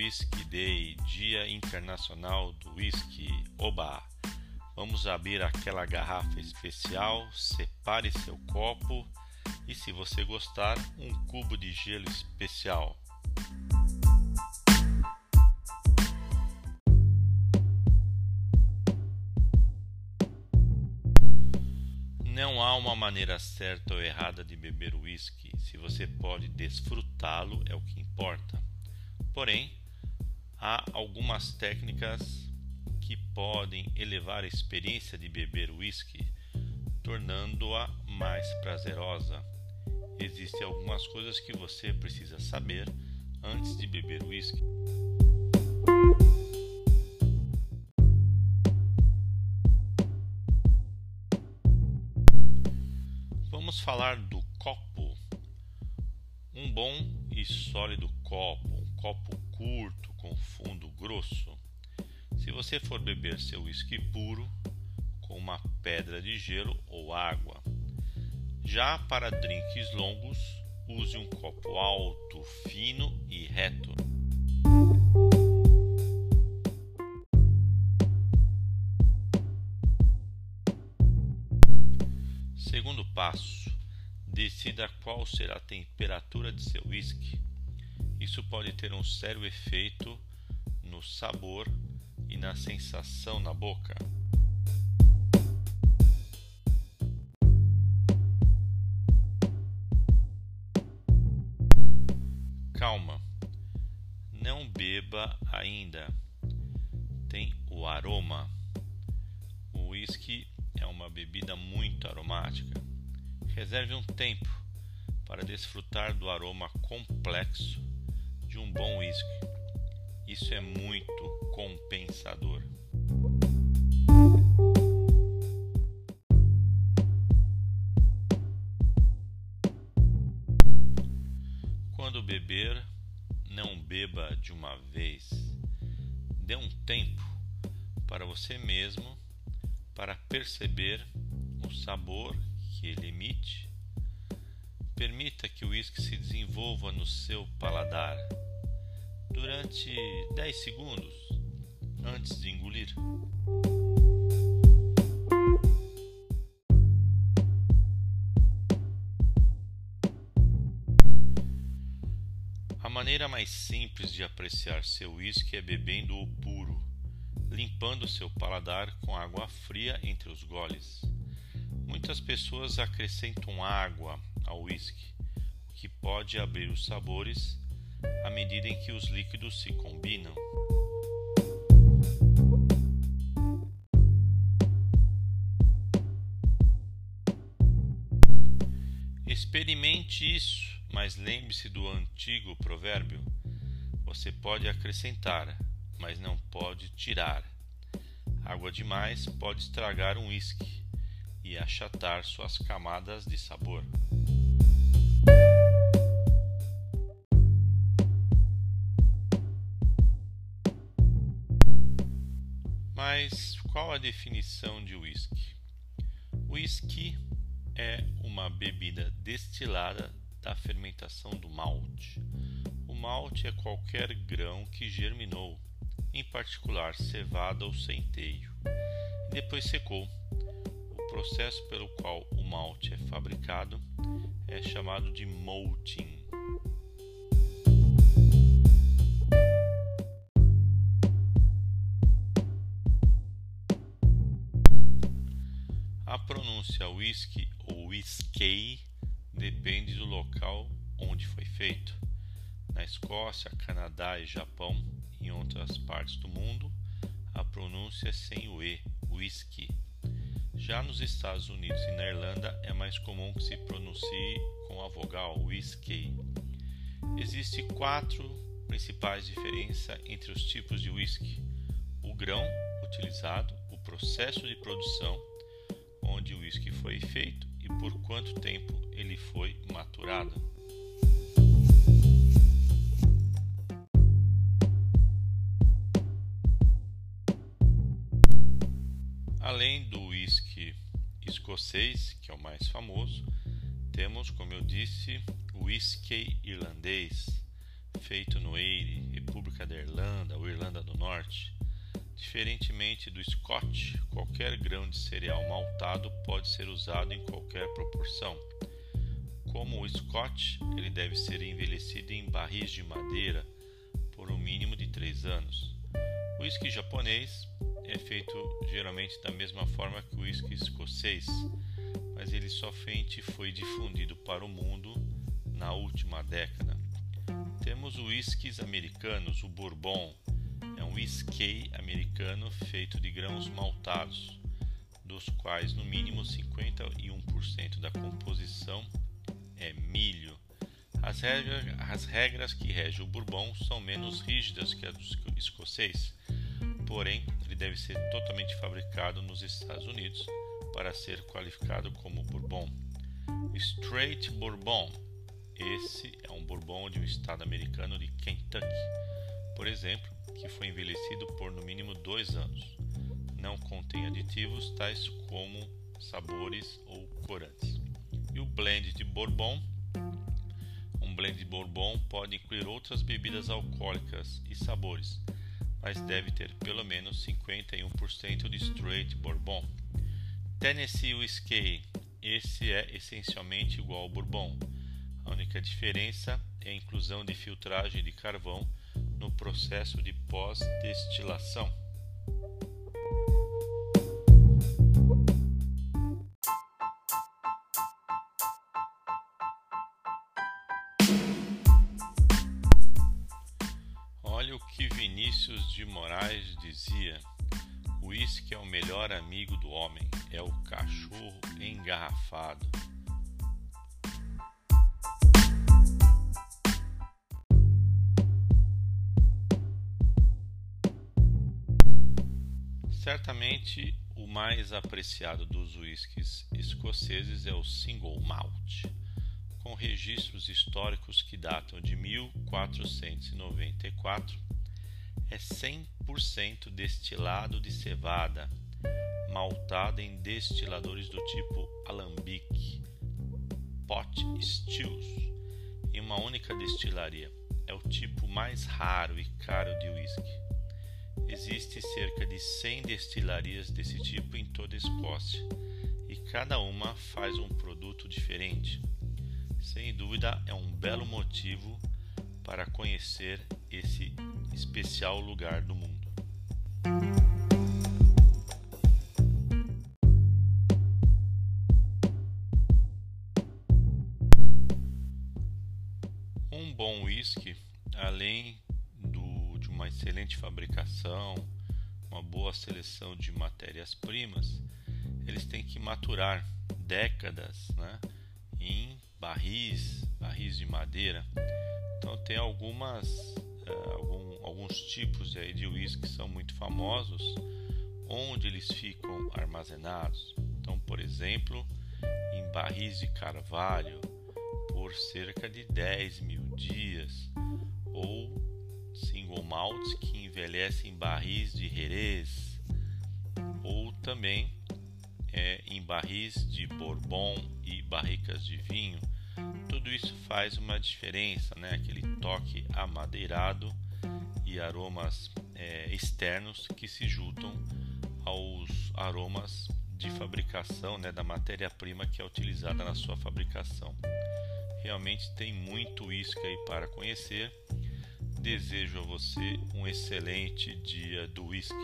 Whisky Day, Dia Internacional do Whisky. Oba! Vamos abrir aquela garrafa especial, separe seu copo e, se você gostar, um cubo de gelo especial. Não há uma maneira certa ou errada de beber uísque. Se você pode desfrutá-lo, é o que importa. Porém, há algumas técnicas que podem elevar a experiência de beber uísque, tornando-a mais prazerosa. Existem algumas coisas que você precisa saber antes de beber uísque. Vamos falar do copo. Um bom e sólido copo, um copo curto com fundo grosso. Se você for beber seu whisky puro com uma pedra de gelo ou água. Já para drinks longos, use um copo alto, fino e reto. Segundo passo: decida qual será a temperatura de seu whisky. Isso pode ter um sério efeito no sabor e na sensação na boca. Calma, não beba ainda. Tem o aroma. O whisky é uma bebida muito aromática. Reserve um tempo para desfrutar do aroma complexo de um bom whisky. Isso é muito compensador. Quando beber, não beba de uma vez. Dê um tempo para você mesmo para perceber o sabor que ele emite. Permita que o uísque se desenvolva no seu paladar durante 10 segundos antes de engolir. A maneira mais simples de apreciar seu uísque é bebendo-o puro, limpando seu paladar com água fria entre os goles. Muitas pessoas acrescentam água ao whisky, o que pode abrir os sabores à medida em que os líquidos se combinam. Experimente isso, mas lembre-se do antigo provérbio: você pode acrescentar, mas não pode tirar. Água demais pode estragar um uísque e achatar suas camadas de sabor. Mas qual a definição de whisky? Whisky é uma bebida destilada da fermentação do malte. O malte é qualquer grão que germinou, em particular cevada ou centeio, e depois secou processo pelo qual o malte é fabricado é chamado de malting. Whisky ou whiskey depende do local onde foi feito. Na Escócia, Canadá e Japão, em outras partes do mundo, a pronúncia é sem o e, whisky. Já nos Estados Unidos e na Irlanda é mais comum que se pronuncie com a vogal whisky. Existem quatro principais diferenças entre os tipos de whisky: o grão utilizado, o processo de produção, onde o whisky foi feito e por quanto tempo ele foi maturado. Além do whisky escocês, que é o mais famoso, temos, como eu disse, o whisky irlandês, feito no Eire, República da Irlanda ou Irlanda do Norte. Diferentemente do Scotch, qualquer grão de cereal maltado pode ser usado em qualquer proporção. Como o Scotch, ele deve ser envelhecido em barris de madeira por um mínimo de 3 anos. O whisky japonês é feito geralmente da mesma forma que o whisky escocês, mas ele somente foi difundido para o mundo na última década. Temos whiskies americanos, o Bourbon, é um whisky americano feito de grãos maltados, dos quais no mínimo 51% da composição é milho. As regras, as regras que regem o Bourbon são menos rígidas que as do escocês, porém ele deve ser totalmente fabricado nos Estados Unidos para ser qualificado como Bourbon. Straight Bourbon. Esse é um Bourbon de um estado americano de Kentucky, por exemplo, que foi envelhecido por no mínimo dois anos. Não contém aditivos tais como sabores ou corantes. E o blend de Bourbon. Um blend de Bourbon pode incluir outras bebidas alcoólicas e sabores, mas deve ter pelo menos 51% de straight Bourbon. Tennessee Whiskey. Esse é essencialmente igual ao Bourbon. A única diferença é a inclusão de filtragem de carvão no processo de pós-destilação. Olha o que Vinícius de Moraes dizia uísque é o melhor amigo do homem, é o cachorro engarrafado. Certamente o mais apreciado dos uísques escoceses é o single malt, com registros históricos que datam de 1494 é 100% destilado de cevada, maltada em destiladores do tipo alambique, pot stills, em uma única destilaria. É o tipo mais raro e caro de whisky. Existem cerca de 100 destilarias desse tipo em toda a Escócia e cada uma faz um produto diferente. Sem dúvida, é um belo motivo para conhecer esse especial lugar do mundo. Um bom whisky, além uma excelente fabricação, uma boa seleção de matérias-primas, eles têm que maturar décadas né, em barris, barris de madeira. Então tem algumas uh, algum, alguns tipos aí de uísque que são muito famosos, onde eles ficam armazenados. Então, por exemplo, em barris de carvalho por cerca de 10 mil dias, ou single malts que envelhecem em barris de Jerez, ou também é, em barris de Bourbon e barricas de vinho tudo isso faz uma diferença, né? Aquele toque amadeirado e aromas é, externos que se juntam aos aromas de fabricação, né? Da matéria-prima que é utilizada na sua fabricação. Realmente tem muito isso aí para conhecer. Desejo a você um excelente dia do whisky.